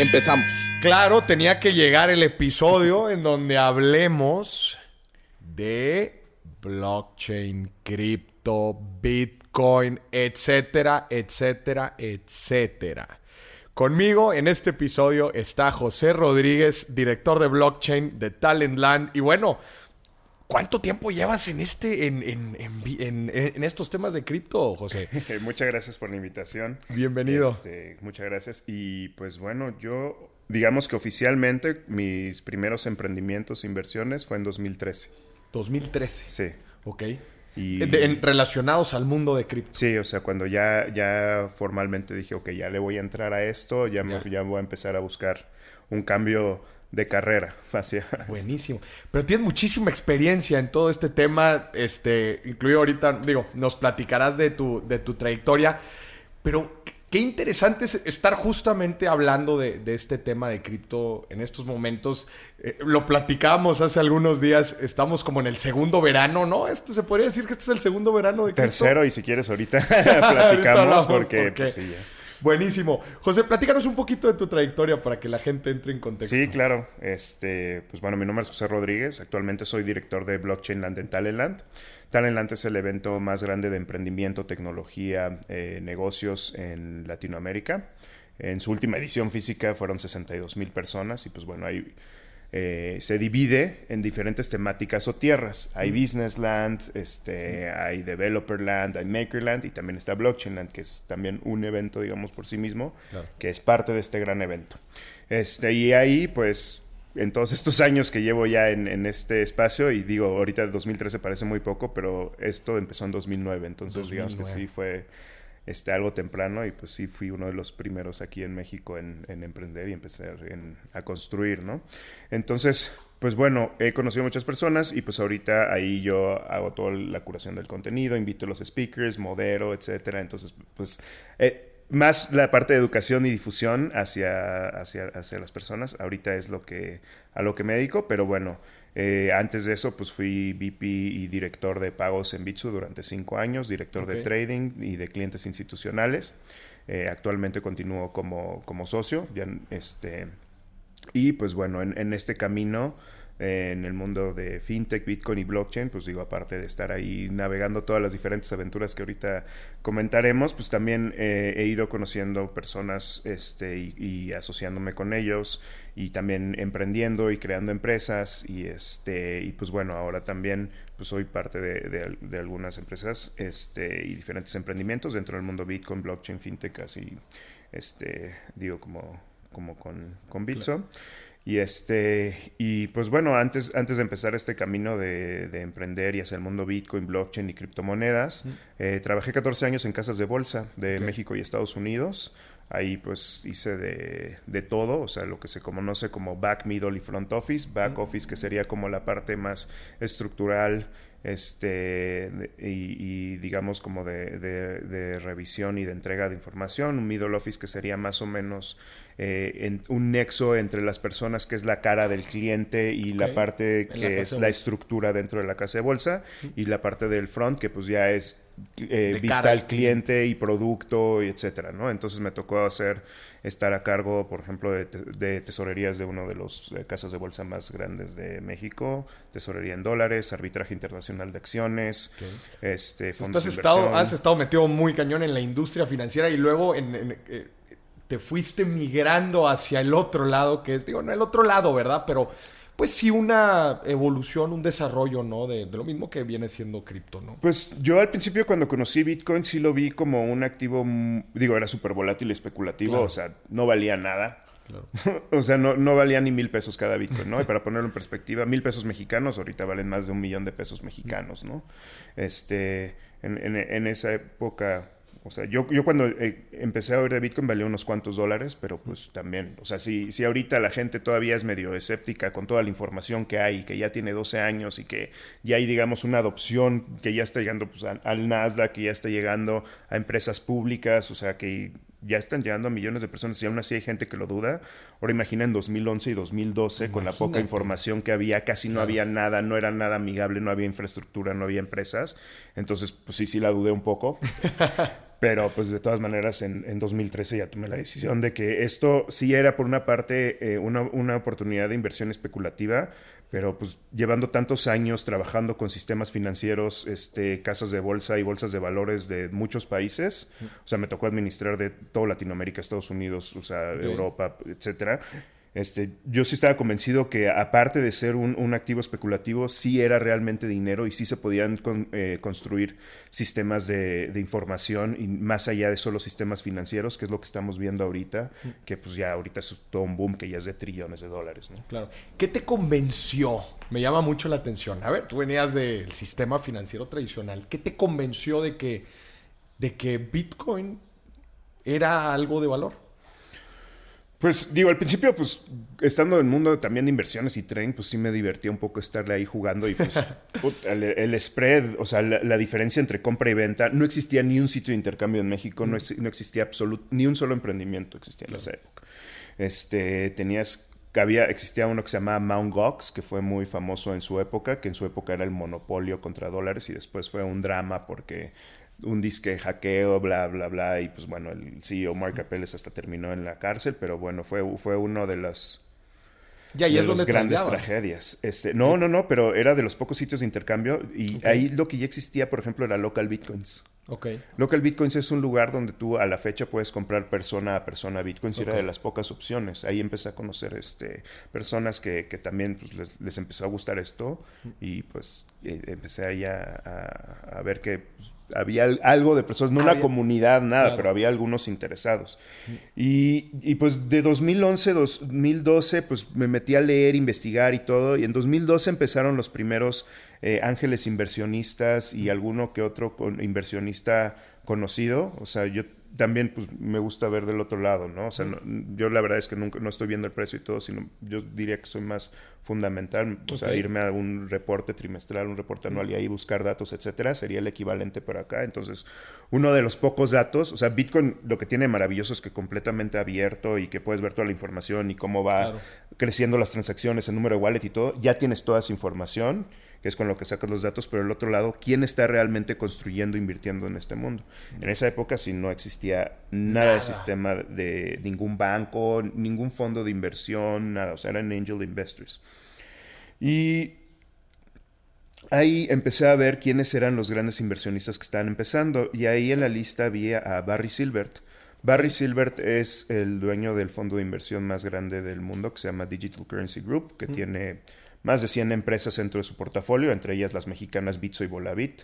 Empezamos. Claro, tenía que llegar el episodio en donde hablemos de blockchain, cripto, bitcoin, etcétera, etcétera, etcétera. Conmigo en este episodio está José Rodríguez, director de blockchain de Talentland. Y bueno, ¿Cuánto tiempo llevas en este, en, en, en, en estos temas de cripto, José? muchas gracias por la invitación. Bienvenido. Este, muchas gracias. Y pues bueno, yo digamos que oficialmente mis primeros emprendimientos, inversiones fue en 2013. 2013. Sí. Ok. Y... en, relacionados al mundo de cripto. Sí, o sea, cuando ya, ya formalmente dije, ok, ya le voy a entrar a esto, ya, ya voy a empezar a buscar un cambio de carrera. Hacia... Buenísimo. Pero tienes muchísima experiencia en todo este tema, este, incluido ahorita, digo, nos platicarás de tu, de tu trayectoria, pero qué interesante es estar justamente hablando de, este tema de cripto en estos momentos. Eh, lo platicábamos hace algunos días, estamos como en el segundo verano, ¿no? Esto se podría decir que este es el segundo verano de cripto. Tercero, y si quieres ahorita platicamos porque, pues, sí, Buenísimo. José, platícanos un poquito de tu trayectoria para que la gente entre en contexto. Sí, claro. Este, pues bueno, mi nombre es José Rodríguez. Actualmente soy director de Blockchain Land en Talentland. Talentland es el evento más grande de emprendimiento, tecnología, eh, negocios en Latinoamérica. En su última edición física fueron 62 mil personas y pues bueno, hay eh, se divide en diferentes temáticas o tierras. Hay Business Land, este, hay Developer Land, hay Maker Land y también está Blockchain Land, que es también un evento, digamos, por sí mismo, que es parte de este gran evento. Este, y ahí, pues, en todos estos años que llevo ya en, este espacio, y digo, ahorita el 2013 parece muy poco, pero esto empezó en 2009, entonces digamos que sí fue este, algo temprano y pues sí fui uno de los primeros aquí en México en, emprender y empezar a construir, ¿no? Entonces, pues bueno, he conocido muchas personas y pues ahorita ahí yo hago toda la curación del contenido, invito a los speakers, modero, etcétera. Entonces, pues... Eh, más la parte de educación y difusión hacia, hacia, hacia las personas. Ahorita es lo que, a lo que me dedico, pero bueno, eh, antes de eso, pues fui VP y director de pagos en Bitsu durante cinco años, director de trading y de clientes institucionales. Eh, actualmente continúo como, como socio. Ya, este, y pues bueno, en, en este camino en el mundo de fintech, bitcoin y blockchain, pues digo, aparte de estar ahí navegando todas las diferentes aventuras que ahorita comentaremos, pues también eh, he ido conociendo personas este, y, asociándome con ellos y también emprendiendo y creando empresas y este y pues bueno, ahora también pues soy parte de, de, algunas empresas este, y diferentes emprendimientos dentro del mundo bitcoin, blockchain, fintech, así, este, digo, como, como con, con Bitso. Y este, y pues bueno, antes, antes de empezar este camino de, emprender y hacia el mundo Bitcoin, blockchain y criptomonedas, eh, trabajé 14 años en casas de bolsa de México y Estados Unidos. Ahí pues hice de, de, todo, o sea, lo que se conoce como back, middle y front office. Back office que sería como la parte más estructural este y, digamos como de, de, revisión y de entrega de información, un middle office que sería más o menos eh, en, un nexo entre las personas que es la cara del cliente y la parte que es la estructura dentro de la casa de bolsa y la parte del front que pues ya es eh, vista al cliente y producto y etcétera, ¿no? Entonces me tocó hacer estar a cargo, por ejemplo, de, tesorerías de uno de los eh, casas de bolsa más grandes de México, tesorería en dólares, arbitraje internacional de acciones, este, fondos has estado, has estado metido muy cañón en la industria financiera y luego en, eh, te fuiste migrando hacia el otro lado, que es, digo, no el otro lado, ¿verdad? Pero pues sí una evolución, un desarrollo, ¿no? De, lo mismo que viene siendo cripto, ¿no? Pues yo al principio cuando conocí Bitcoin sí lo vi como un activo, digo, era súper volátil especulativo, o sea, no valía nada. Claro. o sea, no, no, valía ni mil pesos cada Bitcoin, ¿no? Y para ponerlo en perspectiva, mil pesos mexicanos ahorita valen más de un millón de pesos mexicanos, ¿no? Este, en, en, en esa época O sea, yo, yo cuando eh, empecé a oír de Bitcoin valía unos cuantos dólares, pero pues también, o sea, si, si ahorita la gente todavía es medio escéptica con toda la información que hay, que ya tiene 12 años y que ya hay, digamos, una adopción que ya está llegando pues, al Nasdaq, que ya está llegando a empresas públicas, o sea, que ya están llegando a millones de personas y aún así hay gente que lo duda. Ahora imagina en 2011 y 2012 con la poca información que había, casi no había nada, no era nada amigable, no había infraestructura, no había empresas. Entonces, pues sí, sí la dudé un poco. Pero pues de todas maneras en, en, 2013 ya tomé la decisión de que esto sí era por una parte eh, una, una oportunidad de inversión especulativa, pero pues llevando tantos años trabajando con sistemas financieros, este, casas de bolsa y bolsas de valores de muchos países, o sea, me tocó administrar de toda Latinoamérica, Estados Unidos, o sea, Europa, etcétera. Este, yo sí estaba convencido que aparte de ser un, activo especulativo, sí era realmente dinero y sí se podían eh, construir sistemas de, información y más allá de solo sistemas financieros, que es lo que estamos viendo ahorita, que pues ya ahorita es todo un boom que ya es de trillones de dólares. Claro. ¿Qué te convenció? Me llama mucho la atención. A ver, tú venías del sistema financiero tradicional. ¿Qué te convenció de que, de que Bitcoin era algo de valor? Pues digo, al principio, pues estando en el mundo también de inversiones y tren, pues sí me divertía un poco estarle ahí jugando y pues el, spread, o sea, la, diferencia entre compra y venta, no existía ni un sitio de intercambio en México, no, no, existía absoluto, ni un solo emprendimiento existía en esa época. Este, tenías, había, existía uno que se llamaba Mount Gox, que fue muy famoso en su época, que en su época era el monopolio contra dólares y después fue un drama porque un disque hackeo, bla, bla, bla. Y pues bueno, el CEO Mark Apeles hasta terminó en la cárcel, pero bueno, fue, fue uno de las ya, y es donde grandes tragedias. Este, no, no, no, pero era de los pocos sitios de intercambio y ahí lo que ya existía, por ejemplo, era Local Bitcoins. Okay. Local Bitcoins es un lugar donde tú a la fecha puedes comprar persona a persona Bitcoins y era de las pocas opciones. Ahí empecé a conocer este, personas que, que también pues, les, empezó a gustar esto y pues eh, empecé ahí a, a, ver que pues, había algo de personas, no una comunidad, nada, pero había algunos interesados. Y, y, pues de 2011, 2012, pues me metí a leer, investigar y todo, y en 2012 empezaron los primeros eh, ángeles inversionistas y alguno que otro con, inversionista conocido. O sea, yo también pues me gusta ver del otro lado, ¿no? O sea, yo la verdad es que nunca no estoy viendo el precio y todo, sino yo diría que soy más fundamental, o sea, irme a un reporte trimestral, un reporte anual y ahí buscar datos, etcétera, sería el equivalente para acá. Entonces, uno de los pocos datos, o sea, Bitcoin lo que tiene maravilloso es que completamente abierto y que puedes ver toda la información y cómo va creciendo las transacciones, el número de wallet y todo, ya tienes toda esa información que es con lo que sacas los datos, pero el otro lado, ¿quién está realmente construyendo, invirtiendo en este mundo? En esa época sí no existía nada, de sistema de ningún banco, ningún fondo de inversión, nada, o sea, eran angel investors. Y ahí empecé a ver quiénes eran los grandes inversionistas que estaban empezando y ahí en la lista había a Barry Silbert. Barry Silbert es el dueño del fondo de inversión más grande del mundo que se llama Digital Currency Group, que tiene más de 100 empresas dentro de su portafolio, entre ellas las mexicanas Bitso y Volavit.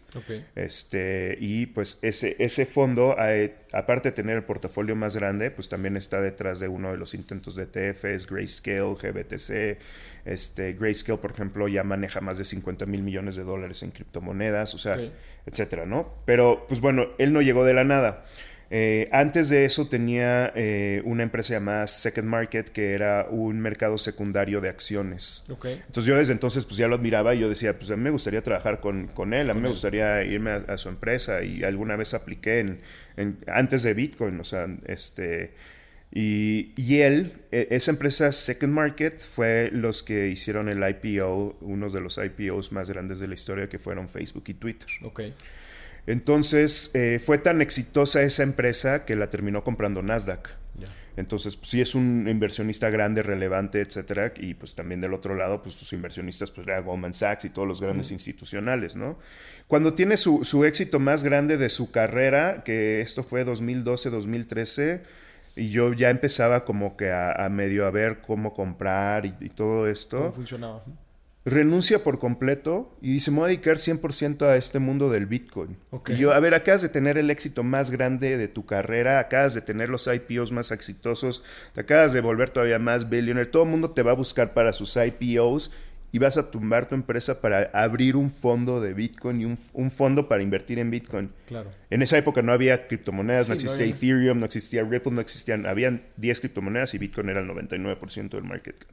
Este, y pues ese, ese fondo, eh, aparte de tener el portafolio más grande, pues también está detrás de uno de los intentos de ETFs, Grayscale, GBTC. Este, Grayscale, por ejemplo, ya maneja más de 50 mil millones de dólares en criptomonedas, o sea, etcétera, ¿no? Pero, pues bueno, él no llegó de la nada. Eh, antes de eso tenía eh, una empresa llamada Second Market, que era un mercado secundario de acciones. Entonces yo desde entonces pues ya lo admiraba y yo decía, pues a mí me gustaría trabajar con, con él, a mí me gustaría irme a, su empresa y alguna vez apliqué en, antes de Bitcoin, o sea, este... Y, y, él, e, esa empresa Second Market fue los que hicieron el IPO, uno de los IPOs más grandes de la historia que fueron Facebook y Twitter. Okay. Entonces, eh, fue tan exitosa esa empresa que la terminó comprando Nasdaq. Entonces, pues, sí es un inversionista grande, relevante, etcétera, y pues también del otro lado, pues sus inversionistas, pues era Goldman Sachs y todos los grandes institucionales, ¿no? Cuando tiene su, su, éxito más grande de su carrera, que esto fue 2012, 2013, y yo ya empezaba como que a, medio a ver cómo comprar y, y todo esto. ¿Cómo funcionaba? Renuncia por completo y dice, me voy a dedicar 100% a este mundo del Bitcoin. Y yo, a ver, acabas de tener el éxito más grande de tu carrera, acabas de tener los IPOs más exitosos, te acabas de volver todavía más billionaire, todo el mundo te va a buscar para sus IPOs y vas a tumbar tu empresa para abrir un fondo de Bitcoin y un, fondo para invertir en Bitcoin. Claro. En esa época no había criptomonedas, no existía Ethereum, no existía Ripple, no existían, habían 10 criptomonedas y Bitcoin era el 99% del market cap.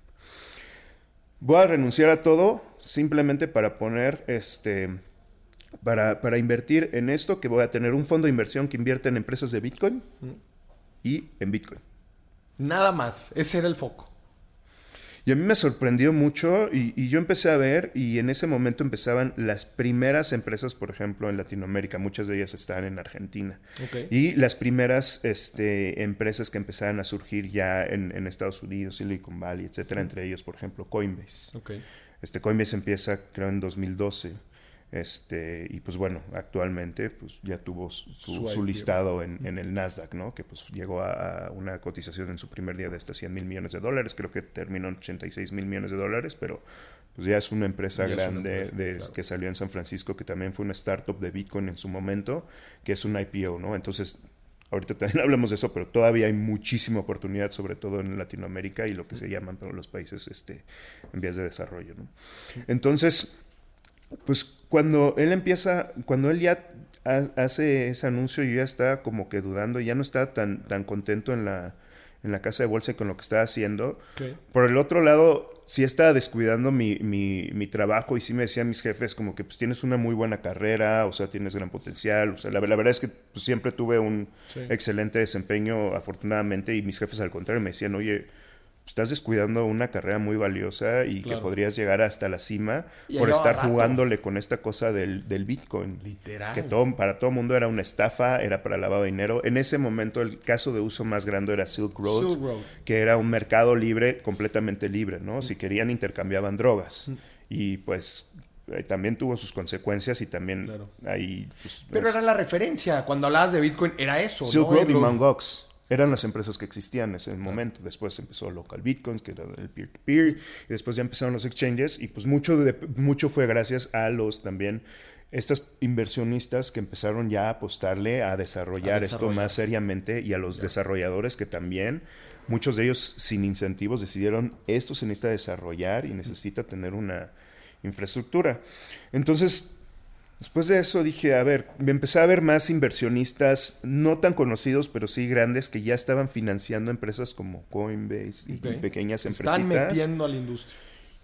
Voy a renunciar a todo simplemente para poner este para, para, invertir en esto, que voy a tener un fondo de inversión que invierte en empresas de Bitcoin y en Bitcoin. Nada más, ese era el foco. Y a mí me sorprendió mucho y, yo empecé a ver y en ese momento empezaban las primeras empresas, por ejemplo, en Latinoamérica, muchas de ellas están en Argentina. Y las primeras este, empresas que empezaban a surgir ya en, Estados Unidos, Silicon Valley, etcétera, entre ellos, por ejemplo, Coinbase. Este Coinbase empieza, creo, en 2012. Este, y pues bueno, actualmente pues ya tuvo su, listado en, el Nasdaq, ¿no? Que pues llegó a, una cotización en su primer día de hasta 100 mil millones de dólares, creo que terminó en 86 mil millones de dólares, pero pues ya es una empresa grande de, que salió en San Francisco, que también fue una startup de Bitcoin en su momento, que es un IPO, ¿no? Entonces, ahorita también hablamos de eso, pero todavía hay muchísima oportunidad, sobre todo en Latinoamérica y lo que se llaman los países este, en vías de desarrollo, ¿no? Entonces, pues cuando él empieza, cuando él ya hace ese anuncio, yo ya estaba como que dudando, ya no estaba tan, tan contento en la, en la casa de bolsa y con lo que estaba haciendo. Por el otro lado, sí estaba descuidando mi, mi, mi, trabajo y sí me decían mis jefes como que pues tienes una muy buena carrera, o sea, tienes gran potencial. O sea, la, verdad es que pues, siempre tuve un excelente desempeño, afortunadamente, y mis jefes al contrario me decían, oye, estás descuidando una carrera muy valiosa y que podrías llegar hasta la cima por estar jugándole con esta cosa del, Bitcoin. Literal. Que todo, para todo el mundo era una estafa, era para lavado de dinero. En ese momento el caso de uso más grande era Silk Road, que era un mercado libre, completamente libre, ¿no? Si querían intercambiaban drogas. Y pues eh, también tuvo sus consecuencias y también ahí... Pues, Pero era la referencia. Cuando hablabas de Bitcoin era eso, Silk Road y Mt. Eran las empresas que existían en ese momento. Después empezó Local Bitcoins, que era el peer-to-peer, y después ya empezaron los exchanges, y pues mucho, de, mucho fue gracias a los también estas inversionistas que empezaron ya a apostarle a desarrollar, esto más seriamente y a los desarrolladores que también, muchos de ellos sin incentivos, decidieron esto se necesita desarrollar y necesita tener una infraestructura. Entonces, Después de eso dije, a ver, me empecé a ver más inversionistas, no tan conocidos, pero sí grandes, que ya estaban financiando empresas como Coinbase y, pequeñas empresas. Están metiendo a la industria.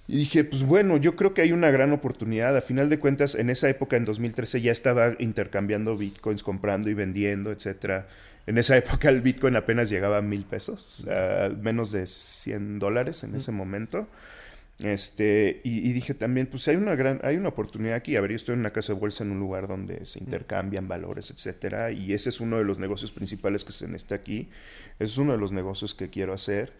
Y dije, pues bueno, yo creo que hay una gran oportunidad. A final de cuentas, en esa época, en 2013, ya estaba intercambiando bitcoins, comprando y vendiendo, etcétera. En esa época el bitcoin apenas llegaba a mil pesos, a menos de 100 dólares en ese momento. Este, y, dije también, pues hay una gran, hay una oportunidad aquí. A ver, yo estoy en una casa de bolsa en un lugar donde se intercambian valores, etcétera, y ese es uno de los negocios principales que se necesita aquí. Ese es uno de los negocios que quiero hacer.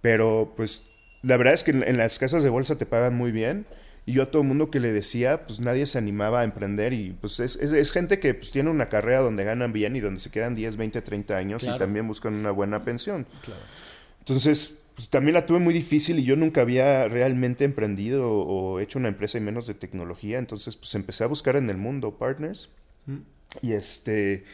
Pero, pues, la verdad es que en, las casas de bolsa te pagan muy bien. Y yo a todo el mundo que le decía, pues nadie se animaba a emprender. Y pues es, es, gente que pues, tiene una carrera donde ganan bien y donde se quedan 10, 20, 30 años y también buscan una buena pensión. Entonces, pues también la tuve muy difícil y yo nunca había realmente emprendido o, hecho una empresa y menos de tecnología. Entonces, pues empecé a buscar en el mundo partners. Mm. Y este.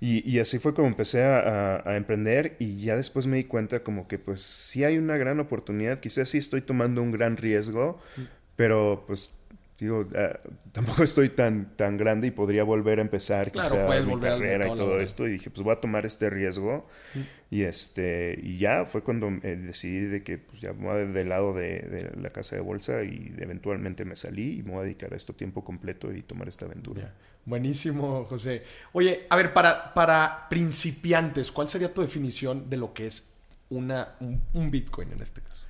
Y, así fue como empecé a, emprender y ya después me di cuenta como que pues sí hay una gran oportunidad, quizás sí estoy tomando un gran riesgo, mm. pero pues digo, ah, tampoco estoy tan, tan grande y podría volver a empezar quizá mi carrera y todo esto. Y dije, pues voy a tomar este riesgo. Y este y ya fue cuando eh, decidí de que pues ya me voy del lado de, la casa de bolsa y eventualmente me salí y me voy a dedicar a esto tiempo completo y tomar esta aventura. Buenísimo, José. Oye, a ver, para, para principiantes, ¿cuál sería tu definición de lo que es una, un Bitcoin en este caso?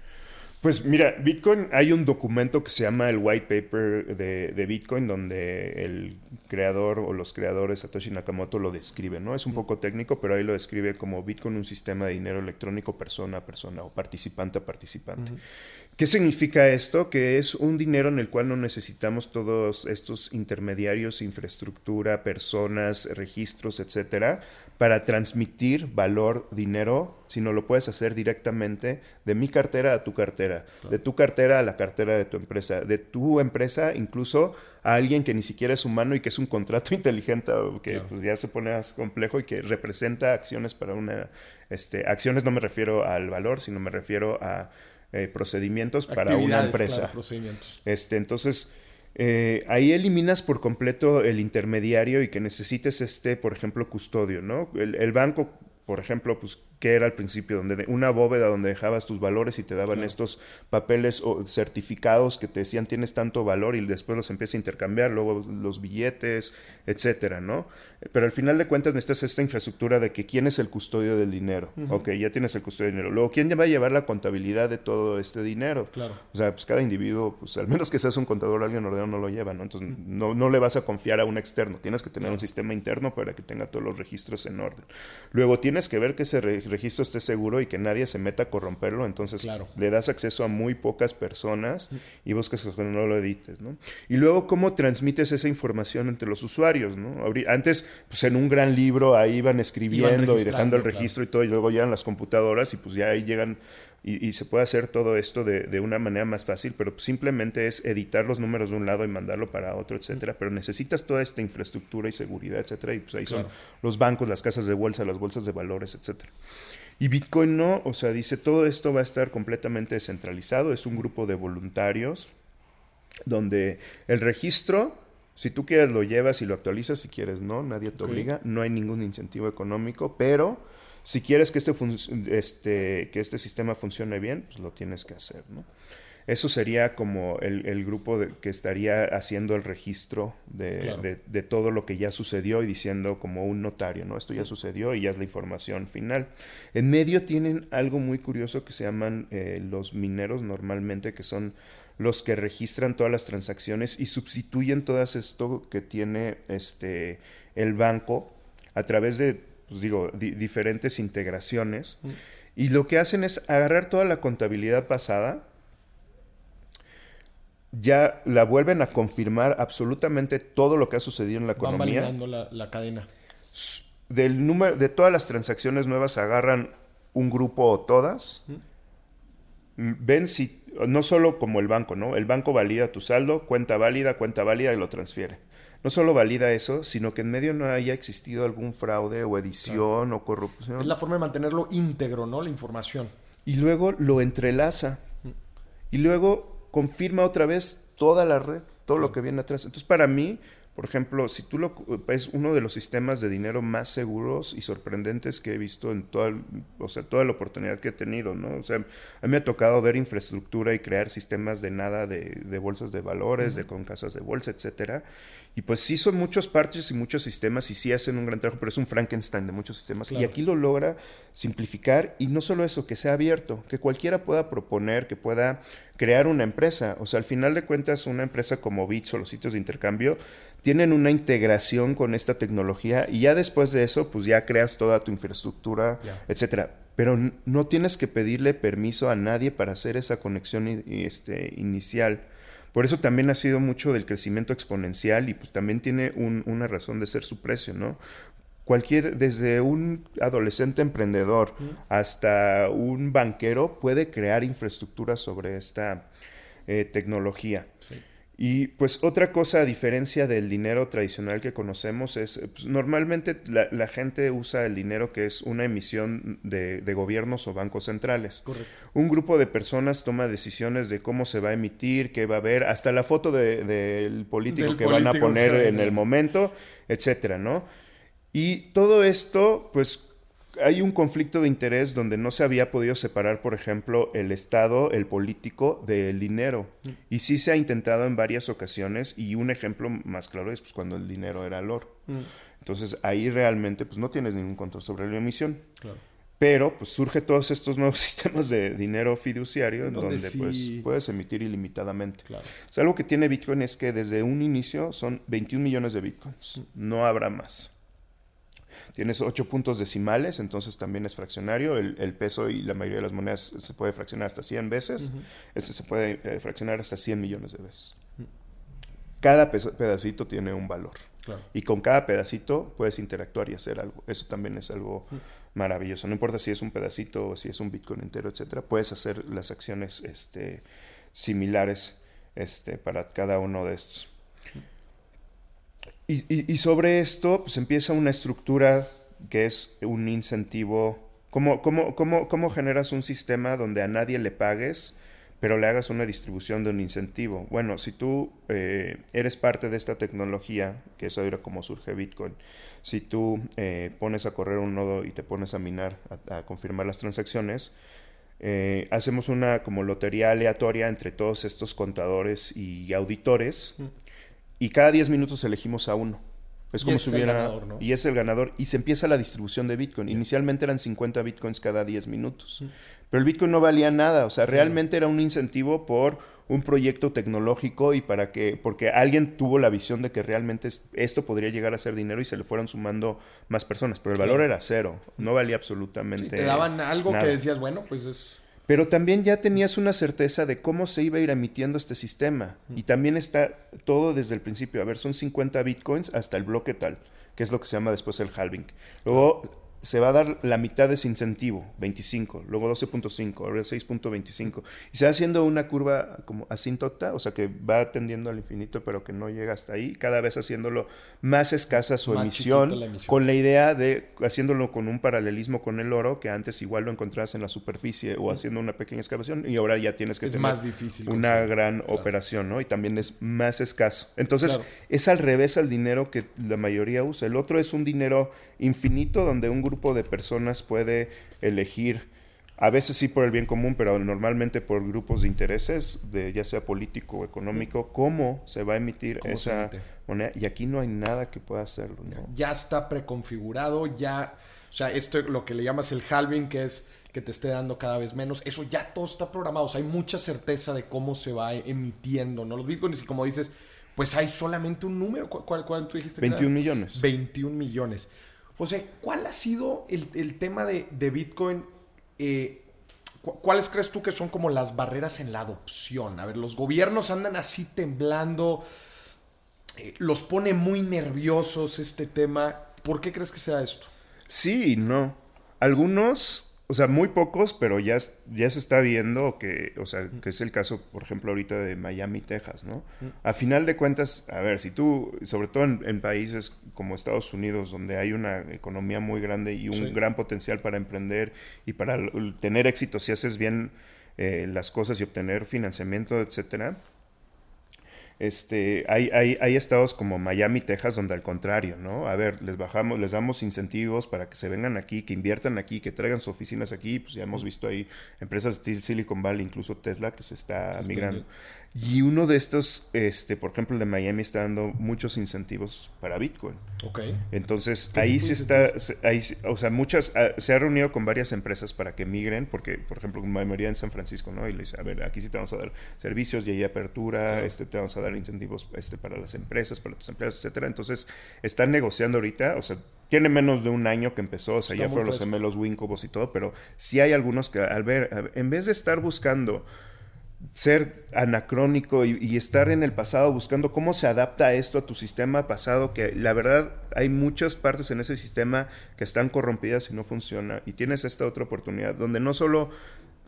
Pues mira, Bitcoin, hay un documento que se llama el White Paper de, Bitcoin, donde el creador o los creadores, Satoshi Nakamoto, lo describen, ¿no? Es un poco técnico, pero ahí lo describe como Bitcoin, un sistema de dinero electrónico persona a persona o participante a participante. ¿Qué significa esto? Que es un dinero en el cual no necesitamos todos estos intermediarios, infraestructura, personas, registros, etcétera, para transmitir valor, dinero, sino lo puedes hacer directamente de mi cartera a tu cartera, de tu cartera a la cartera de tu empresa, de tu empresa incluso a alguien que ni siquiera es humano y que es un contrato inteligente, que pues ya se pone más complejo y que representa acciones para una, este, acciones no me refiero al valor, sino me refiero a eh, procedimientos para una empresa. Claro, procedimientos. Este, entonces, eh, ahí eliminas por completo el intermediario y que necesites este, por ejemplo, custodio, ¿no? El, el banco, por ejemplo, pues que era al principio, donde una bóveda donde dejabas tus valores y te daban estos papeles o certificados que te decían tienes tanto valor y después los empieza a intercambiar, luego los billetes, etcétera, ¿no? Pero al final de cuentas necesitas esta infraestructura de que quién es el custodio del dinero. Ok, ya tienes el custodio del dinero. Luego, ¿quién va a llevar la contabilidad de todo este dinero? Claro. O sea, pues cada individuo, pues al menos que seas un contador, alguien ordenado no lo lleva, ¿no? Entonces, no, no le vas a confiar a un externo. Tienes que tener un sistema interno para que tenga todos los registros en orden. Luego, tienes que ver que ese registro esté seguro y que nadie se meta a corromperlo, entonces le das acceso a muy pocas personas y buscas que no lo edites, ¿no? Y luego, ¿cómo transmites esa información entre los usuarios, ¿no? Antes, pues en un gran libro ahí iban escribiendo y dejando el registro y todo, y luego llegan las computadoras y pues ya ahí llegan y, se puede hacer todo esto de, una manera más fácil, pero simplemente es editar los números de un lado y mandarlo para otro, etcétera. Pero necesitas toda esta infraestructura y seguridad, etcétera, y pues ahí son los bancos, las casas de bolsa, las bolsas de valores, etcétera. Y Bitcoin no, o sea, dice todo esto va a estar completamente descentralizado, es un grupo de voluntarios donde el registro, si tú quieres lo llevas y lo actualizas, si quieres no, nadie te obliga, no hay ningún incentivo económico, pero si quieres que este, este, que este sistema funcione bien, pues lo tienes que hacer, ¿no? Eso sería como el, grupo que estaría haciendo el registro de, todo lo que ya sucedió y diciendo como un notario, ¿no? Esto ya sucedió y ya es la información final. En medio tienen algo muy curioso que se llaman eh, los mineros normalmente, que son los que registran todas las transacciones y sustituyen todo esto que tiene este, el banco a través de pues digo, diferentes integraciones. Mm. Y lo que hacen es agarrar toda la contabilidad pasada, ya la vuelven a confirmar absolutamente todo lo que ha sucedido en la economía. Van validando la, cadena. Del número, de todas las transacciones nuevas agarran un grupo o todas. Mm. Ven si, no solo como el banco, ¿no? El banco valida tu saldo, cuenta válida, cuenta válida y lo transfiere no solo valida eso, sino que en medio no haya existido algún fraude o edición o corrupción. Es la forma de mantenerlo íntegro, ¿no? La información. Y luego lo entrelaza. Mm. Y luego confirma otra vez toda la red, todo lo que viene atrás. Entonces, para mí, por ejemplo, si tú lo es uno de los sistemas de dinero más seguros y sorprendentes que he visto en toda, o sea, toda la oportunidad que he tenido, ¿no? O sea, a mí me ha tocado ver infraestructura y crear sistemas de nada de, de bolsas de valores, de con casas de bolsa, etcétera. Y pues sí son muchos parches y muchos sistemas y sí hacen un gran trabajo, pero es un Frankenstein de muchos sistemas. Y aquí lo logra simplificar y no solo eso, que sea abierto, que cualquiera pueda proponer, que pueda crear una empresa. O sea, al final de cuentas, una empresa como Bits o los sitios de intercambio tienen una integración con esta tecnología y ya después de eso, pues ya creas toda tu infraestructura, etcétera. Pero no tienes que pedirle permiso a nadie para hacer esa conexión este, inicial. Por eso también ha sido mucho del crecimiento exponencial y pues también tiene una razón de ser su precio, ¿no? Cualquier, desde un adolescente emprendedor hasta un banquero puede crear infraestructura sobre esta eh, tecnología. Y pues otra cosa a diferencia del dinero tradicional que conocemos es, pues, normalmente la, gente usa el dinero que es una emisión de, gobiernos o bancos centrales. Correcto. Un grupo de personas toma decisiones de cómo se va a emitir, qué va a haber, hasta la foto del político que van a poner en el momento, etcétera, ¿no? Y todo esto, pues hay un conflicto de interés donde no se había podido separar, por ejemplo, el Estado, el político, del dinero. Y sí se ha intentado en varias ocasiones y un ejemplo más claro es pues, cuando el dinero era el oro. Mm. Entonces ahí realmente pues, no tienes ningún control sobre la emisión. Pero pues surge todos estos nuevos sistemas de dinero fiduciario en donde, pues, puedes emitir ilimitadamente. algo que tiene Bitcoin es que desde un inicio son 21 millones de Bitcoins. Mm. No habrá más. Tienes ocho puntos decimales, entonces también es fraccionario. El, peso y la mayoría de las monedas se puede fraccionar hasta 100 veces. Este se puede eh, fraccionar hasta 100 millones de veces. Cada pedacito tiene un valor. Y con cada pedacito puedes interactuar y hacer algo. Eso también es algo maravilloso. No importa si es un pedacito o si es un Bitcoin entero, etcétera. Puedes hacer las acciones este, similares este, para cada uno de estos. Y, sobre esto, pues empieza una estructura que es un incentivo. ¿Cómo, generas un sistema donde a nadie le pagues pero le hagas una distribución de un incentivo. Bueno, si tú eh, eres parte de esta tecnología, que es ahora como surge Bitcoin, si tú eh, pones a correr un nodo y te pones a minar, a, confirmar las transacciones, eh, hacemos una como lotería aleatoria entre todos estos contadores y auditores y cada 10 minutos elegimos a uno. Es como si hubiera... Y es el ganador. Y se empieza la distribución de Bitcoin. Inicialmente eran 50 Bitcoins cada 10 minutos. Pero el Bitcoin no valía nada. O sea, realmente era un incentivo por un proyecto tecnológico y para que... Porque alguien tuvo la visión de que realmente esto podría llegar a ser dinero y se le fueron sumando más personas. Pero el valor era cero. No valía absolutamente... te daban algo que decías, bueno, pues es... Pero también ya tenías una certeza de cómo se iba a ir emitiendo este sistema. Y también está todo desde el principio. A ver, son 50 bitcoins hasta el bloque tal, que es lo que se llama después el halving. Luego se va a dar la mitad de ese incentivo, 25, luego 12.5, ahora 6.25. Y se va haciendo una curva como asíntota, o sea que va tendiendo al infinito, pero que no llega hasta ahí, cada vez haciéndolo más escasa su emisión, con la idea de haciéndolo con un paralelismo con el oro, que antes igual lo encontrabas en la superficie o haciendo una pequeña excavación, y ahora ya tienes que tener más difícil una gran operación, ¿no? Y también es más escaso. Entonces, es al revés al dinero que la mayoría usa. El otro es un dinero infinito donde un grupo de personas puede elegir, a veces sí por el bien común, pero normalmente por grupos de intereses, de ya sea político o económico, cómo se va a emitir esa moneda. Y aquí no hay nada que pueda hacerlo. Ya está preconfigurado, ya, o sea, esto lo que le llamas el halving, que es que te esté dando cada vez menos, eso ya todo está programado, o sea, hay mucha certeza de cómo se va emitiendo, ¿no? Los bitcoins, y como dices, pues hay solamente un número. ¿Cuál, cuál, tú dijiste? 21 millones. 21 millones. José, ¿cuál ha sido el, tema de, Bitcoin? Eh, ¿Cuáles crees tú que son como las barreras en la adopción? A ver, los gobiernos andan así temblando, eh, los pone muy nerviosos este tema. ¿Por qué crees que sea esto? Sí, no. Algunos o sea, muy pocos, pero ya, ya se está viendo que, o sea, que es el caso, por ejemplo, ahorita de Miami, Texas, ¿no? A final de cuentas, a ver, si tú, sobre todo en, países como Estados Unidos, donde hay una economía muy grande y un gran potencial para emprender y para tener éxito si haces bien eh, las cosas y obtener financiamiento, etcétera, este, hay, hay, hay, estados como Miami, Texas, donde al contrario, ¿no? A ver, les bajamos, les damos incentivos para que se vengan aquí, que inviertan aquí, que traigan sus oficinas aquí. Pues ya hemos visto ahí empresas de Silicon Valley, incluso Tesla, que se está migrando. Y uno de estos, este, por ejemplo, el de Miami está dando muchos incentivos para Bitcoin. Ok. Entonces, ahí se está, ahí, o sea, muchas, ah, se ha reunido con varias empresas para que migren, porque, por ejemplo, mayoría en San Francisco, ¿no? Y le dice, a ver, aquí sí te vamos a dar servicios y ahí apertura, este, te vamos a dar incentivos este, para las empresas, para tus empleados, etcétera. Entonces, están negociando ahorita, o sea, tiene menos de un año que empezó, o sea, ya fueron los gemelos Winkobos y todo, pero sí hay algunos que al ver, en vez de estar buscando ser anacrónico y, estar en el pasado buscando cómo se adapta esto a tu sistema pasado, que la verdad hay muchas partes en ese sistema que están corrompidas y no funciona. Y tienes esta otra oportunidad donde no solo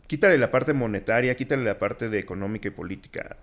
quítale la parte monetaria, quítale la parte de económica y política,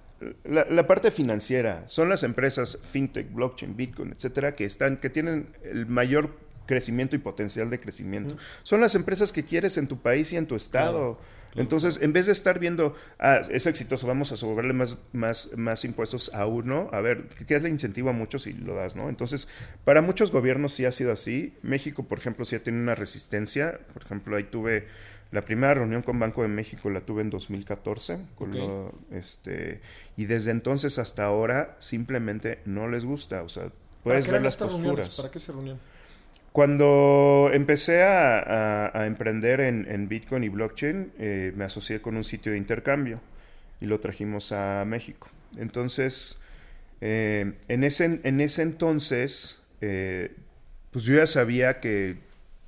la, parte financiera, son las empresas fintech, blockchain, bitcoin, etcétera, que están, que tienen el mayor crecimiento y potencial de crecimiento. Son las empresas que quieres en tu país y en tu estado. Entonces, en vez de estar viendo, ah, es exitoso, vamos a sobrarle más, más, más impuestos a uno, a ver, ¿qué es el incentivo a muchos y lo das, ¿no? Entonces, para muchos gobiernos sí ha sido así. México, por ejemplo, sí ha tenido una resistencia. Por ejemplo, ahí tuve la primera reunión con Banco de México, la tuve en 2014. Con este, y desde entonces hasta ahora simplemente no les gusta. O sea, puedes ver las posturas. ¿Para qué se reunían? Cuando empecé a, emprender en, Bitcoin y blockchain, eh, me asocié con un sitio de intercambio y lo trajimos a México. Entonces, eh, en, ese, en ese entonces, eh, pues yo ya sabía que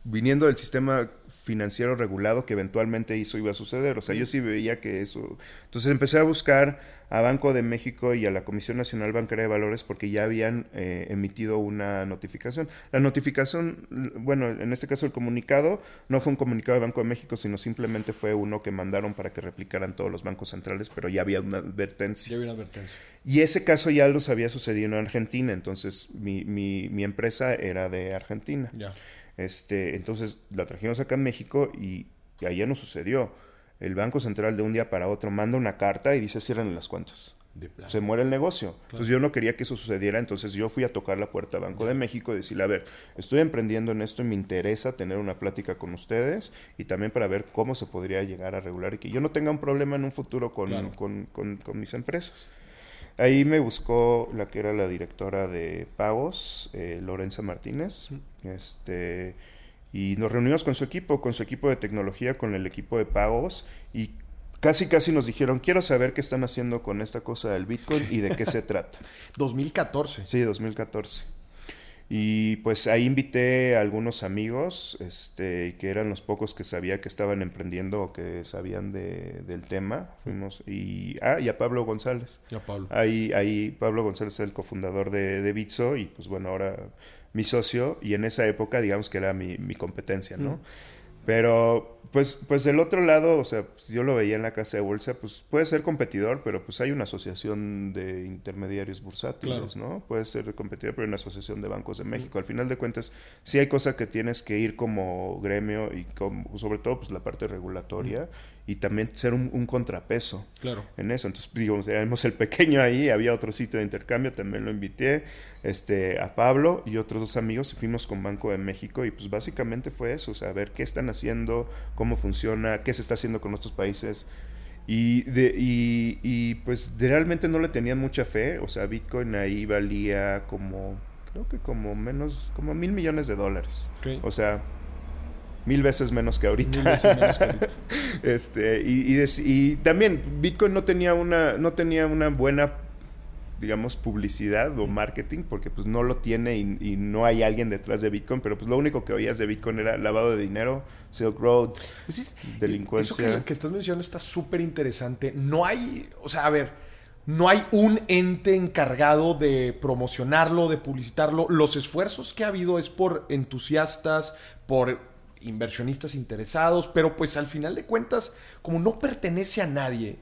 viniendo del sistema financiero regulado que eventualmente eso iba a suceder. O sea, yo sí veía que eso... Entonces empecé a buscar a Banco de México y a la Comisión Nacional Bancaria de Valores porque ya habían eh, emitido una notificación. La notificación, bueno, en este caso el comunicado, no fue un comunicado de Banco de México, sino simplemente fue uno que mandaron para que replicaran todos los bancos centrales, pero ya había una advertencia. Ya había una advertencia. Y ese caso ya los había sucedido en Argentina, entonces mi, mi, mi empresa era de Argentina. Ya. Este, entonces la trajimos acá en México y, allá no sucedió. El Banco Central de un día para otro manda una carta y dice cierren las cuentas. Se muere el negocio. Entonces yo no quería que eso sucediera, entonces yo fui a tocar la puerta a Banco de México y decirle, a ver, estoy emprendiendo en esto y me interesa tener una plática con ustedes y también para ver cómo se podría llegar a regular y que yo no tenga un problema en un futuro con, con, con, mis empresas. Ahí me buscó la que era la directora de pagos, eh, Lorenza Martínez, este, y nos reunimos con su equipo, con su equipo de tecnología, con el equipo de pagos y casi casi nos dijeron, quiero saber qué están haciendo con esta cosa del Bitcoin y de qué se trata. 2014. Sí, 2014. Y pues ahí invité a algunos amigos, este, que eran los pocos que sabía que estaban emprendiendo o que sabían de, del tema. Fuimos, y, ah, y a Pablo González. A Pablo. Ahí, ahí Pablo González es el cofundador de, de Bitso y pues bueno, ahora mi socio y en esa época digamos que era mi, mi competencia, ¿no? Pero, pues, pues del otro lado, o sea, pues, yo lo veía en la casa de bolsa, pues puede ser competidor, pero pues hay una asociación de intermediarios bursátiles, ¿no? Puede ser competidor, pero hay una asociación de bancos de México. Al final de cuentas, sí hay cosas que tienes que ir como gremio y como, sobre todo pues la parte regulatoria y también ser un, contrapeso claro. en eso. Entonces, digamos, éramos el pequeño ahí, había otro sitio de intercambio, también lo invité este, a Pablo y otros dos amigos y fuimos con Banco de México y pues básicamente fue eso, o sea, ver qué están haciendo, cómo funciona, qué se está haciendo con otros países. Y, de, y, y pues realmente no le tenían mucha fe, o sea, Bitcoin ahí valía como, creo que como menos, como mil millones de dólares. O sea, mil veces menos que ahorita. este, y, y, también Bitcoin no tenía una, no tenía una buena digamos, publicidad o marketing, porque pues no lo tiene y, no hay alguien detrás de Bitcoin, pero pues lo único que oías de Bitcoin era lavado de dinero, Silk Road, pues delincuencia. Eso que, que estás mencionando está súper interesante. No hay, o sea, a ver, no hay un ente encargado de promocionarlo, de publicitarlo. Los esfuerzos que ha habido es por entusiastas, por inversionistas interesados, pero pues al final de cuentas, como no pertenece a nadie,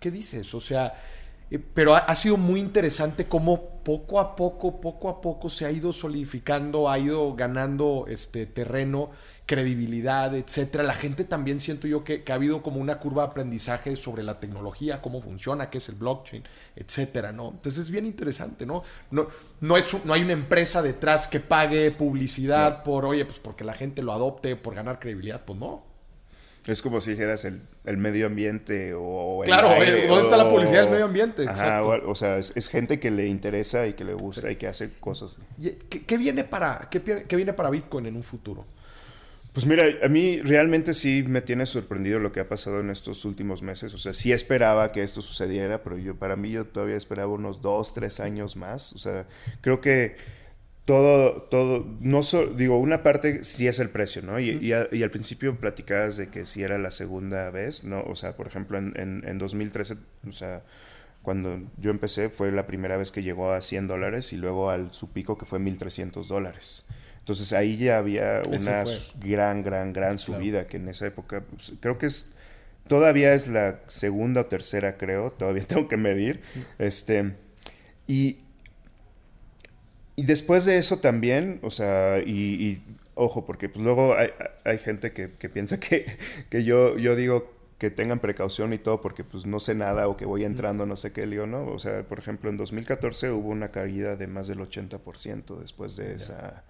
¿qué dices? O sea, eh, pero ha, sido muy interesante cómo poco a poco, poco a poco se ha ido solidificando, ha ido ganando este terreno, credibilidad, etcétera. La gente también siento yo que, ha habido como una curva de aprendizaje sobre la tecnología, cómo funciona, qué es el blockchain, etcétera, ¿no? Entonces es bien interesante, ¿no? No, no, es, no hay una empresa detrás que pague publicidad por, oye, pues porque la gente lo adopte, por ganar credibilidad, pues no. Es como si dijeras el, el medio ambiente o el Claro, ¿dónde está la policía del medio ambiente? o, sea, es, gente que le interesa y que le gusta y que hace cosas. ¿Qué, viene para, qué, viene para Bitcoin en un futuro? Pues mira, a mí realmente sí me tiene sorprendido lo que ha pasado en estos últimos meses. O sea, sí esperaba que esto sucediera, pero yo para mí yo todavía esperaba unos dos, tres años más. O sea, creo que todo, todo, no digo, una parte sí es el precio, ¿no? Y, al principio platicabas de que si era la segunda vez, ¿no? O sea, por ejemplo, en, en, 2013, o sea, cuando yo empecé fue la primera vez que llegó a 100 dólares y luego al su pico que fue 1.300 dólares. Entonces ahí ya había una gran, gran, gran subida que en esa época, pues, creo que es, todavía es la segunda o tercera, creo, todavía tengo que medir, este, y y después de eso también, o sea, y, ojo, porque pues luego hay, hay gente que, que piensa que, que, yo, yo digo que tengan precaución y todo porque pues no sé nada o que voy entrando, no sé qué lío, ¿no? O sea, por ejemplo, en 2014 hubo una caída de más del 80% después de esa...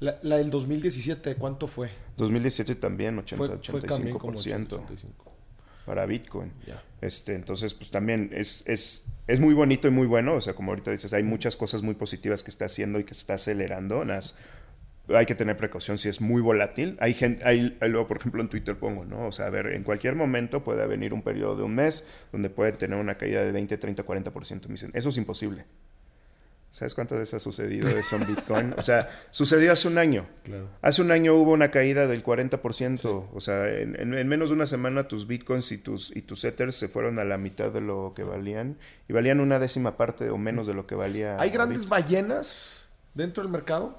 La, la, del 2017, ¿cuánto fue? 2017 también, 80, 85%. Para Bitcoin. Este, entonces, pues también es, es es muy bonito y muy bueno. O sea, como ahorita dices, hay muchas cosas muy positivas que está haciendo y que está acelerando. hay que tener precaución si es muy volátil. Hay gente, hay, luego, por ejemplo, en Twitter pongo, ¿no? O sea, a ver, en cualquier momento puede venir un periodo de un mes donde puede tener una caída de 20, 30, 40%. Me dicen, eso es imposible. ¿Sabes cuántas veces ha sucedido eso en Bitcoin? O sea, sucedió hace un año. Hace un año hubo una caída del 40%. O sea, en, menos de una semana tus Bitcoins y tus, y tus Ethers se fueron a la mitad de lo que valían. Y valían una décima parte o menos de lo que valía. ¿Hay grandes ballenas dentro del mercado?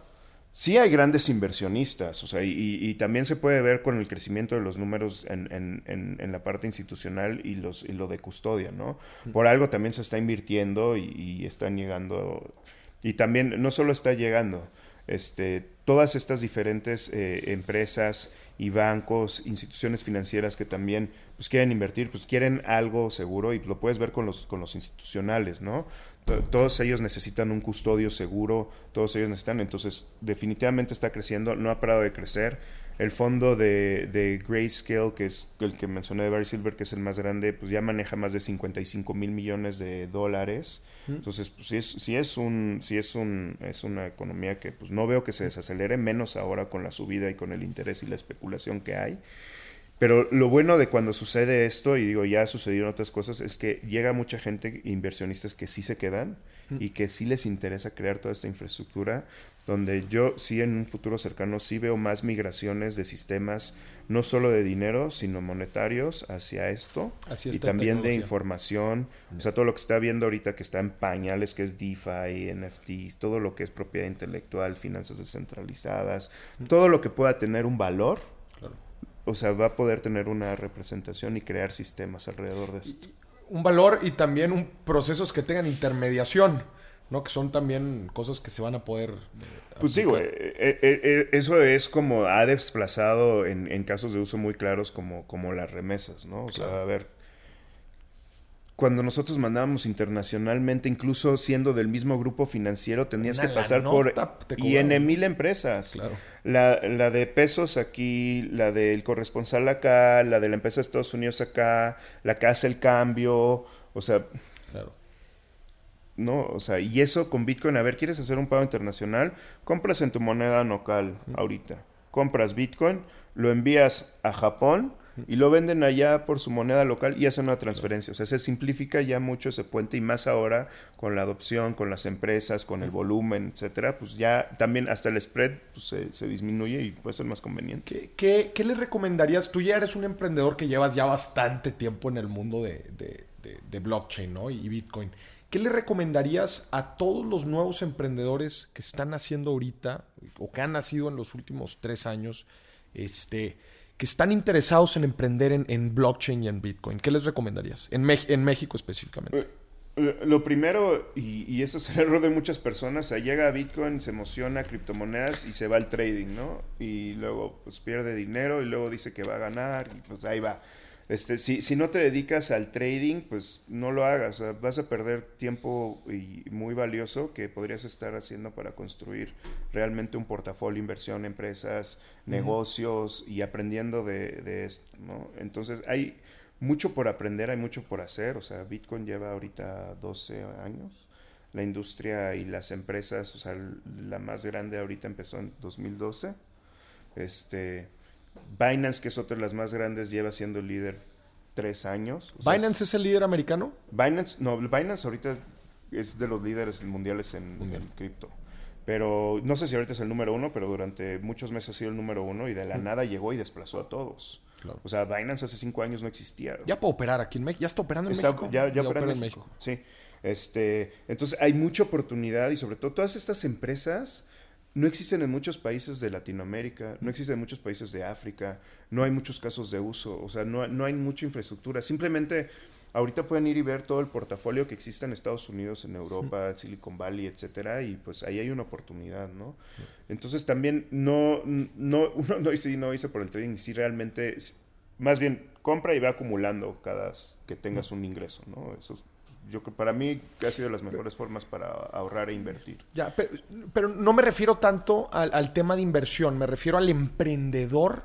Sí hay grandes inversionistas, o sea, y, también se puede ver con el crecimiento de los números en, en, en, la parte institucional y, los, y lo de custodia, ¿no? Por algo también se está invirtiendo y, están llegando, y también no solo está llegando, este, todas estas diferentes eh, empresas y bancos, instituciones financieras que también pues, quieren invertir, pues quieren algo seguro y lo puedes ver con los, con los institucionales, ¿no? Todos ellos necesitan un custodio seguro, todos ellos necesitan, entonces definitivamente está creciendo, no ha parado de crecer. El fondo de, de Grayscale, que es el que mencioné de Barry Silver, que es el más grande, pues ya maneja más de 55 mil millones de dólares. Entonces, pues sí es, sí es un, sí es un, es una economía que pues no veo que se desacelere, menos ahora con la subida y con el interés y la especulación que hay. Pero lo bueno de cuando sucede esto, y digo, ya sucedieron otras cosas, es que llega mucha gente, inversionistas que sí se quedan y que sí les interesa crear toda esta infraestructura, donde yo sí en un futuro cercano sí veo más migraciones de sistemas, no solo de dinero, sino monetarios hacia esto, y también de información, o sea, todo lo que está viendo ahorita que está en pañales, que es DeFi, NFTs, todo lo que es propiedad intelectual, finanzas descentralizadas, todo lo que pueda tener un valor o sea, va a poder tener una representación y crear sistemas alrededor de esto. Un valor y también un, procesos que tengan intermediación, ¿no? Que son también cosas que se van a poder... Eh, pues sí, güey. Eh, eh, eso es como ha desplazado en, casos de uso muy claros como, como las remesas, ¿no? O sea, a ver, cuando nosotros mandábamos internacionalmente, incluso siendo del mismo grupo financiero, tenías que pasar por y en mil empresas. La, la, de pesos aquí, la del corresponsal acá, la de la empresa de Estados Unidos acá, la que hace el cambio, o sea, claro. no, o sea, y eso con Bitcoin, a ver, ¿quieres hacer un pago internacional? Compras en tu moneda local ahorita. Compras Bitcoin, lo envías a Japón y lo venden allá por su moneda local y hacen una transferencia. O sea, se simplifica ya mucho ese puente y más ahora con la adopción, con las empresas, con el volumen, etcétera, pues ya también hasta el spread pues, se, disminuye y puede ser más conveniente. ¿Qué, qué, le recomendarías? Tú ya eres un emprendedor que llevas ya bastante tiempo en el mundo de, de, blockchain ¿no? y Bitcoin. ¿Qué le recomendarías a todos los nuevos emprendedores que están naciendo ahorita o que han nacido en los últimos tres años? Este, que están interesados en emprender en, blockchain y en Bitcoin? ¿Qué les recomendarías? En, en México específicamente. Eh, lo primero, y, y eso es el error de muchas personas, o sea, llega a Bitcoin, se emociona, criptomonedas y se va al trading, ¿no? Y luego pues pierde dinero y luego dice que va a ganar y pues ahí va. Este, si, si no te dedicas al trading, pues no lo hagas. vas a perder tiempo y muy valioso que podrías estar haciendo para construir realmente un portafolio, inversión, empresas, negocios y aprendiendo de, esto. ¿no? Entonces hay mucho por aprender, hay mucho por hacer. O sea, Bitcoin lleva ahorita 12 años. La industria y las empresas, o sea, la más grande ahorita empezó en 2012. Este Binance, que es otra de las más grandes, lleva siendo líder tres años. ¿Binance es, el líder americano? Binance, no, Binance ahorita es de los líderes mundiales en, cripto. Pero no sé si ahorita es el número uno, pero durante muchos meses ha sido el número uno y de la nada llegó y desplazó a todos. O sea, Binance hace cinco años no existía. Ya puede operar aquí en México. Ya está operando en México. Ya, ya, opera, en, México. Sí. Este, entonces hay mucha oportunidad y sobre todo todas estas empresas no existen en muchos países de Latinoamérica, no existen en muchos países de África, no hay muchos casos de uso, o sea, no, no, hay mucha infraestructura. Simplemente ahorita pueden ir y ver todo el portafolio que existe en Estados Unidos, en Europa, Silicon Valley, etcétera, y pues ahí hay una oportunidad, ¿no? Entonces también no, no, uno no dice, no hice por el trading, si realmente, más bien compra y va acumulando cada que tengas un ingreso, ¿no? Eso es yo que para mí ha sido de las mejores formas para ahorrar e invertir. Ya, pero, no me refiero tanto al, tema de inversión, me refiero al emprendedor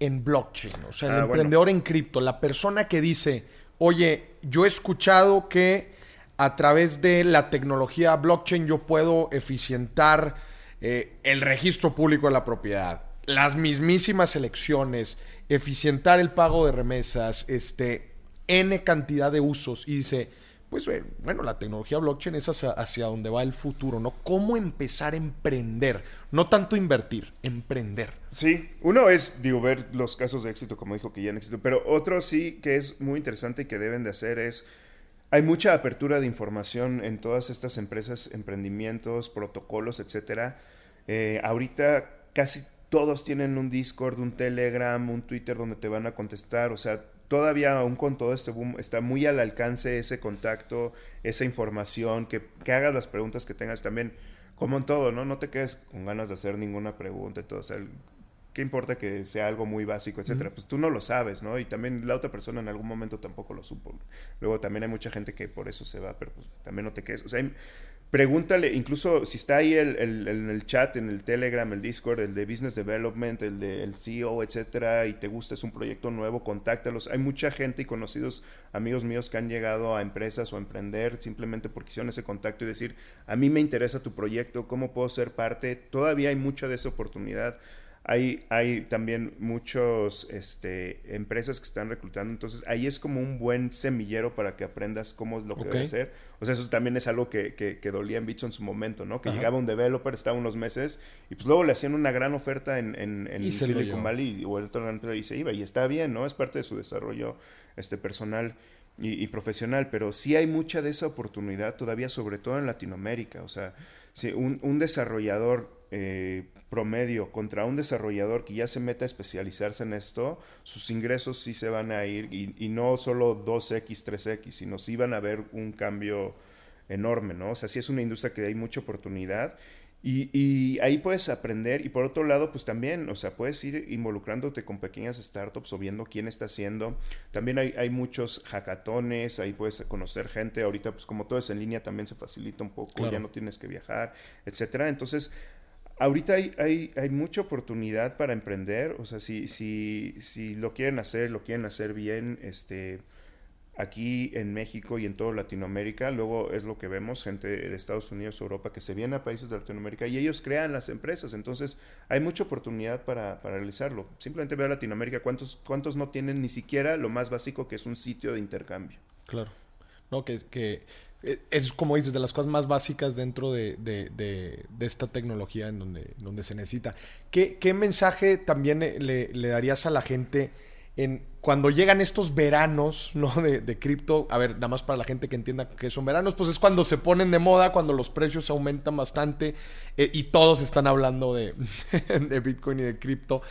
en blockchain, o sea, el ah, emprendedor en cripto, la persona que dice, oye, yo he escuchado que a través de la tecnología blockchain yo puedo eficientar eh, el registro público de la propiedad, las mismísimas elecciones, eficientar el pago de remesas, este, N cantidad de usos, y dice, pues eh, bueno, la tecnología blockchain es hacia, donde va el futuro, ¿no? ¿Cómo empezar a emprender? No tanto invertir, emprender. Sí, uno es, ver los casos de éxito, como dijo que ya han existido, pero otro sí que es muy interesante y que deben de hacer es, hay mucha apertura de información en todas estas empresas, emprendimientos, protocolos, etcétera. Eh, ahorita casi todos tienen un Discord, un Telegram, un Twitter donde te van a contestar, o sea, todavía aún con todo este boom está muy al alcance ese contacto, esa información, que, hagas las preguntas que tengas también. como en todo, ¿no? No te quedes con ganas de hacer ninguna pregunta y todo. O sea, ¿qué importa que sea algo muy básico, etcétera? Pues tú no lo sabes, ¿no? Y también la otra persona en algún momento tampoco lo supo. Luego también hay mucha gente que por eso se va, pero pues también no te quedes. O sea, pregúntale, incluso si está ahí el, el, el, chat, en el Telegram, el Discord, el de Business Development, el de el CEO, etcétera, y te gusta, es un proyecto nuevo, contáctalos. Hay mucha gente y conocidos amigos míos que han llegado a empresas o a emprender simplemente porque hicieron ese contacto y decir, a mí me interesa tu proyecto, ¿cómo puedo ser parte? Todavía hay mucha de esa oportunidad. Hay, hay también muchas este, empresas que están reclutando, entonces ahí es como un buen semillero para que aprendas cómo es lo que debe hacer. O sea, eso también es algo que, que, dolía en Bitso en su momento, ¿no? Que llegaba un developer, estaba unos meses y pues luego le hacían una gran oferta en, en, en Silicon Valley o el otro y se iba y está bien, ¿no? Es parte de su desarrollo este, personal. Y, profesional, pero sí hay mucha de esa oportunidad todavía, sobre todo en Latinoamérica. O sea, si un, un desarrollador eh, promedio contra un desarrollador que ya se meta a especializarse en esto, sus ingresos sí se van a ir y, no solo 2X, 3X, sino sí van a haber un cambio enorme, ¿no? O sea, sí es una industria que hay mucha oportunidad y, ahí puedes aprender y por otro lado, pues también, o sea, puedes ir involucrándote con pequeñas startups o viendo quién está haciendo. También hay, hay muchos hackatones, ahí puedes conocer gente. Ahorita, pues como todo es en línea, también se facilita un poco, ya no tienes que viajar, etcétera. Entonces, ahorita hay, hay, hay, mucha oportunidad para emprender, o sea, si, si, si lo quieren hacer, lo quieren hacer bien, este, aquí en México y en toda Latinoamérica, luego es lo que vemos, gente de Estados Unidos, Europa, que se viene a países de Latinoamérica y ellos crean las empresas, entonces hay mucha oportunidad para, para realizarlo. Simplemente ve a Latinoamérica cuántos, cuántos no tienen ni siquiera lo más básico que es un sitio de intercambio. Claro. No, que, es como dices, de las cosas más básicas dentro de, de, esta tecnología en donde, donde se necesita. ¿Qué, qué mensaje también le, le, darías a la gente en cuando llegan estos veranos ¿no? de, cripto? A ver, nada más para la gente que entienda que son veranos, pues es cuando se ponen de moda, cuando los precios aumentan bastante eh, y todos están hablando de, de Bitcoin y de cripto.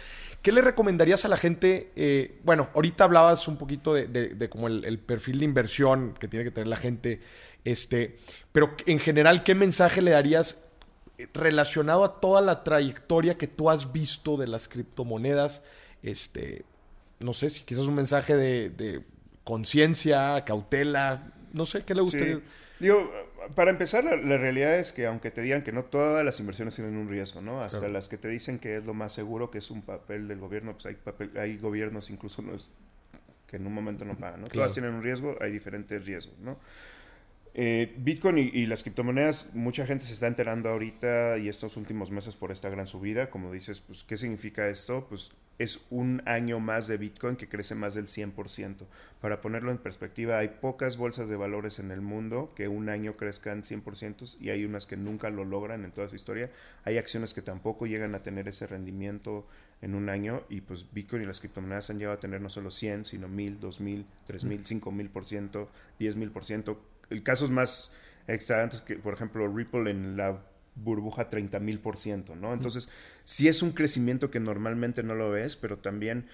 ¿Qué le recomendarías a la gente? Eh, bueno, ahorita hablabas un poquito de, de, como el, perfil de inversión que tiene que tener la gente este, pero en general, ¿qué mensaje le darías relacionado a toda la trayectoria que tú has visto de las criptomonedas? Este, no sé, si quizás un mensaje de, conciencia, cautela, no sé, ¿qué le gustaría? Digo, para empezar, la, realidad es que aunque te digan que no todas las inversiones tienen un riesgo, ¿no? Hasta las que te dicen que es lo más seguro, que es un papel del gobierno, pues hay, papel, hay gobiernos incluso que en un momento no pagan, ¿no? Todas tienen un riesgo, hay diferentes riesgos, ¿no? Eh, Bitcoin y, las criptomonedas, mucha gente se está enterando ahorita y estos últimos meses por esta gran subida. Como dices, pues, ¿qué significa esto? Pues es un año más de Bitcoin que crece más del 100%. Para ponerlo en perspectiva, hay pocas bolsas de valores en el mundo que un año crezcan 100% y hay unas que nunca lo logran en toda su historia. Hay acciones que tampoco llegan a tener ese rendimiento en un año y pues Bitcoin y las criptomonedas han llegado a tener no solo 100, sino 1000, 2000, 3000, 5000%, 10000% casos más extravagantes que, por ejemplo, Ripple en la burbuja 30 mil por ciento, ¿no? Entonces, sí es un crecimiento que normalmente no lo ves, pero también,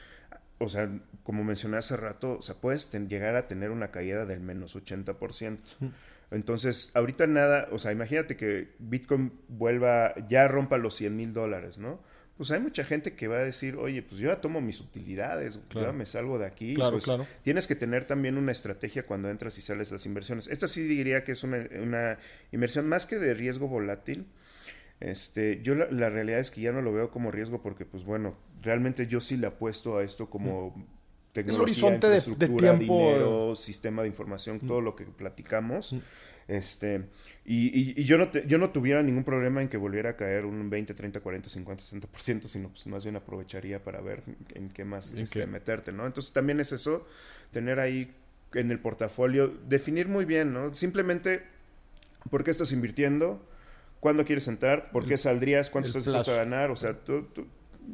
o sea, como mencioné hace rato, o sea, puedes llegar a tener una caída del menos 80 por ciento. Entonces, ahorita nada, o sea, imagínate que Bitcoin vuelva, ya rompa los 100 mil dólares, ¿no? Pues hay mucha gente que va a decir, oye, pues yo ya tomo mis utilidades, yo ya me salgo de aquí. Claro, pues claro. Tienes que tener también una estrategia cuando entras y sales las inversiones. Esta sí diría que es una, inversión más que de riesgo volátil. Este, yo la, realidad es que ya no lo veo como riesgo porque, pues bueno, realmente yo sí le apuesto a esto como mm. tecnología, El horizonte de, tiempo. dinero, sistema de información, mm. todo lo que platicamos. Mm. Este, y, yo, no yo no tuviera ningún problema en que volviera a caer un 20, 30, 40, 50, 60%, sino pues más bien aprovecharía para ver en qué más este, meterte, ¿no? Entonces también es eso, tener ahí en el portafolio, definir muy bien, ¿no? Simplemente, ¿por qué estás invirtiendo? ¿Cuándo quieres entrar? ¿Por qué saldrías? ¿Cuánto estás dispuesto a ganar? O sea, tú,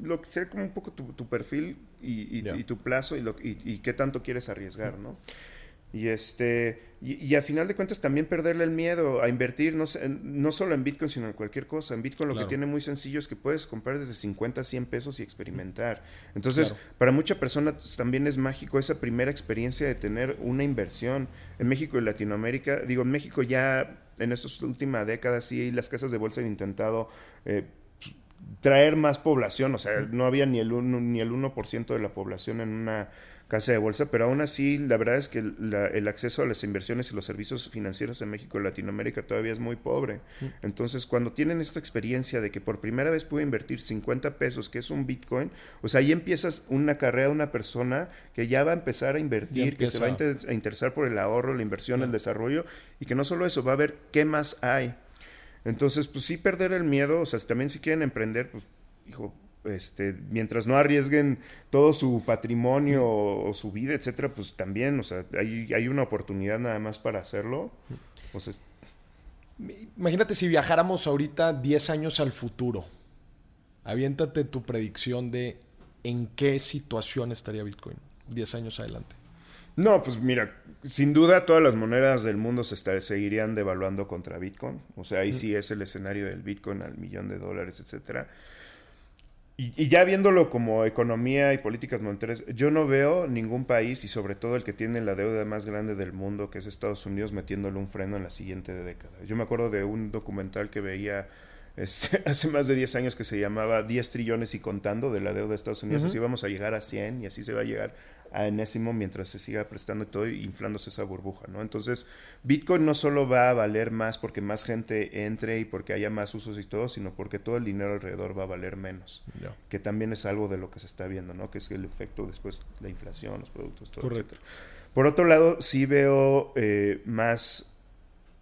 lo que sea como un poco tu, perfil y, tu plazo y, lo, y, qué tanto quieres arriesgar, ¿no? Y, este, y, a final de cuentas también perderle el miedo a invertir, no, no solo en Bitcoin, sino en cualquier cosa. En Bitcoin lo que tiene muy sencillo es que puedes comprar desde 50 a 100 pesos y experimentar. Entonces, para mucha persona también es mágico esa primera experiencia de tener una inversión. En México y Latinoamérica, digo, en México ya en esta última década sí las casas de bolsa han intentado eh, traer más población, o sea, no había ni el 1%, ni el 1 de la población en una casa de bolsa, pero aún así la verdad es que el acceso a las inversiones y los servicios financieros en México y Latinoamérica todavía es muy pobre. Entonces, cuando tienen esta experiencia de que por primera vez puede invertir 50 pesos, que es un Bitcoin, o sea, ahí empiezas una carrera de una persona que ya va a empezar a invertir, que se va a, interesar por el ahorro, la inversión, el desarrollo, y que no solo eso, va a ver qué más hay. Entonces, pues sí perder el miedo, o sea, también si quieren emprender, pues, hijo, este, mientras no arriesguen todo su patrimonio o, su vida, etcétera, pues también, o sea, hay, hay una oportunidad nada más para hacerlo. Imagínate si viajáramos ahorita 10 años al futuro. Aviéntate tu predicción de en qué situación estaría Bitcoin 10 años adelante. No, pues mira, sin duda todas las monedas del mundo se seguirían devaluando contra Bitcoin. O sea, ahí sí es el escenario del Bitcoin al millón de dólares, etcétera. Y, ya viéndolo como economía y políticas monetarias, yo no veo ningún país, y sobre todo el que tiene la deuda más grande del mundo, que es Estados Unidos, metiéndole un freno en la siguiente década. Yo me acuerdo de un documental que veía este, hace más de 10 años que se llamaba 10 trillones y contando de la deuda de Estados Unidos. Así vamos a llegar a 100 y así se va a llegar a enésimo mientras se siga prestando y todo inflándose esa burbuja, ¿no? Entonces, Bitcoin no solo va a valer más porque más gente entre y porque haya más usos y todo, sino porque todo el dinero alrededor va a valer menos. Que también es algo de lo que se está viendo, ¿no? Que es el efecto después la inflación, los productos, todo, Correcto. Por otro lado, sí veo eh, más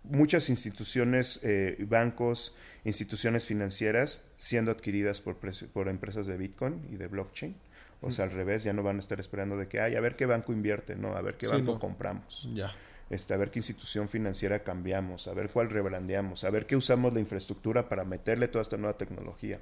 muchas instituciones, eh, bancos, instituciones financieras siendo adquiridas por, por empresas de Bitcoin y de blockchain. O sea, al revés, ya no van a estar esperando de que, ay, a ver qué banco invierte, no, a ver qué banco compramos. Ya. Este, a ver qué institución financiera cambiamos, a ver cuál rebrandeamos, a ver qué usamos la infraestructura para meterle toda esta nueva tecnología.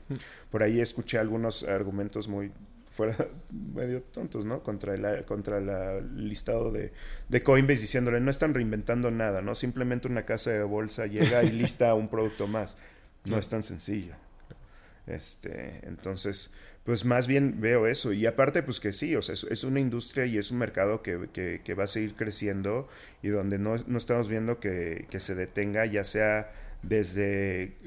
Por ahí escuché algunos argumentos muy fuera medio tontos, ¿no? Contra el contra el listado de, de, Coinbase diciéndole, no están reinventando nada, ¿no? Simplemente una casa de bolsa llega y lista un producto más. No es tan sencillo. Este, entonces, pues más bien veo eso. Y aparte, pues que sí, o sea, es, una industria y es un mercado que, que, va a seguir creciendo y donde no, no estamos viendo que, que, se detenga, ya sea desde,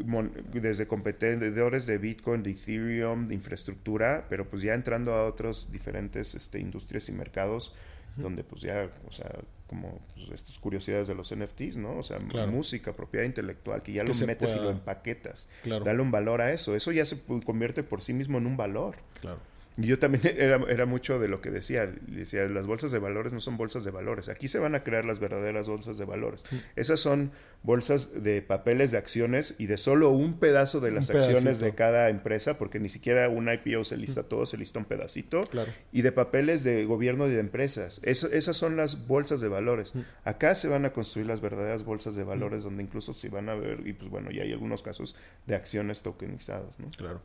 desde competidores de Bitcoin, de Ethereum, de infraestructura, pero pues ya entrando a otros diferentes este, industrias y mercados donde pues ya, o sea, como pues, estas curiosidades de los NFTs, ¿no? O sea, música, propiedad intelectual, que ya lo metes y lo empaquetas. Claro. Dale un valor a eso. Eso ya se convierte por sí mismo en un valor. Claro. Y yo también era, era, mucho de lo que decía. Decía, las bolsas de valores no son bolsas de valores. Aquí se van a crear las verdaderas bolsas de valores. Mm. Esas son bolsas de papeles de acciones y de solo un pedazo de las acciones de cada empresa, porque ni siquiera un IPO se lista mm. todo, se lista un pedacito. Y de papeles de gobierno y de empresas. esas son las bolsas de valores. Mm. Acá se van a construir las verdaderas bolsas de valores, donde incluso se van a ver, y pues bueno, ya hay algunos casos de acciones tokenizadas. ¿no? Claro.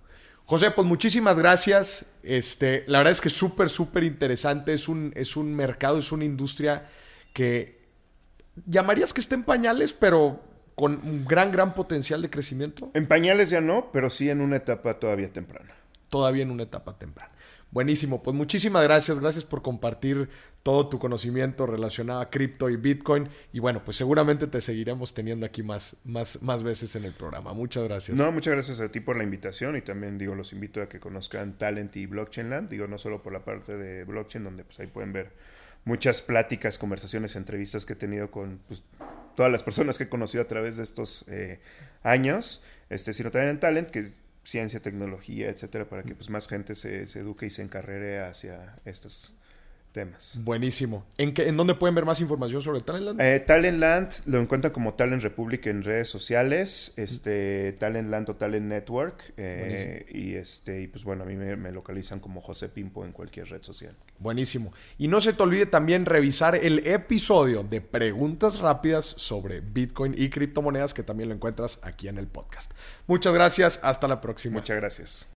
José, pues muchísimas gracias. Este, la verdad es que es súper, súper interesante. Es un, es un mercado, es una industria que llamarías que está en pañales, pero con un gran, gran potencial de crecimiento. En pañales ya no, pero sí en una etapa todavía temprana. Todavía en una etapa temprana. Buenísimo, pues muchísimas gracias, gracias por compartir todo tu conocimiento relacionado a cripto y Bitcoin. Y bueno, pues seguramente te seguiremos teniendo aquí más, más, más veces en el programa. Muchas gracias. No, muchas gracias a ti por la invitación y también digo, los invito a que conozcan Talent y Blockchain Land, digo, no solo por la parte de blockchain, donde pues ahí pueden ver muchas pláticas, conversaciones, entrevistas que he tenido con pues, todas las personas que he conocido a través de estos eh, años, este, sino también en Talent, que ciencia, tecnología, etcétera, para que pues más gente se, se eduque y se encarrere hacia estos temas. Buenísimo. ¿En, qué, ¿En dónde pueden ver más información sobre Talentland? Eh, Talentland lo encuentran como Talent Republic en redes sociales, este, Talentland o Talent Network. Eh, y este, y pues bueno, a mí me, me, localizan como José Pimpo en cualquier red social. Buenísimo. Y no se te olvide también revisar el episodio de preguntas rápidas sobre Bitcoin y criptomonedas, que también lo encuentras aquí en el podcast. Muchas gracias. Hasta la próxima. Muchas gracias.